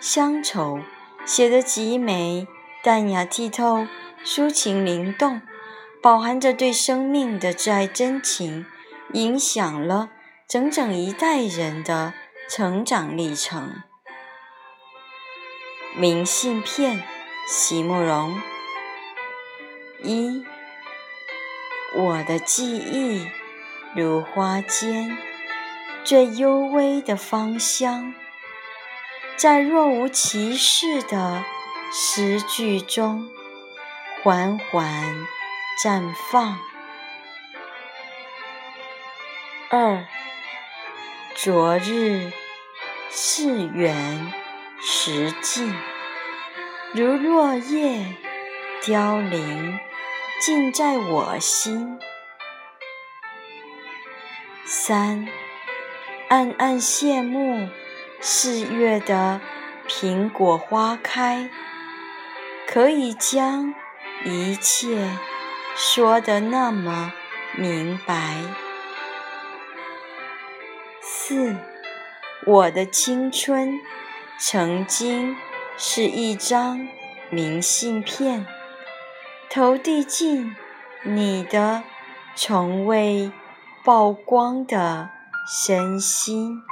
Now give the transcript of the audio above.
乡愁写得极美，淡雅剔透，抒情灵动，饱含着对生命的挚爱真情，影响了整整一代人的成长历程。明信片，席慕容。一，我的记忆如花间最幽微的芳香。在若无其事的诗句中缓缓绽放。二，昨日是远时近，如落叶凋零，尽在我心。三，暗暗羡慕。四月的苹果花开，可以将一切说得那么明白。四，我的青春曾经是一张明信片，投递进你的从未曝光的身心。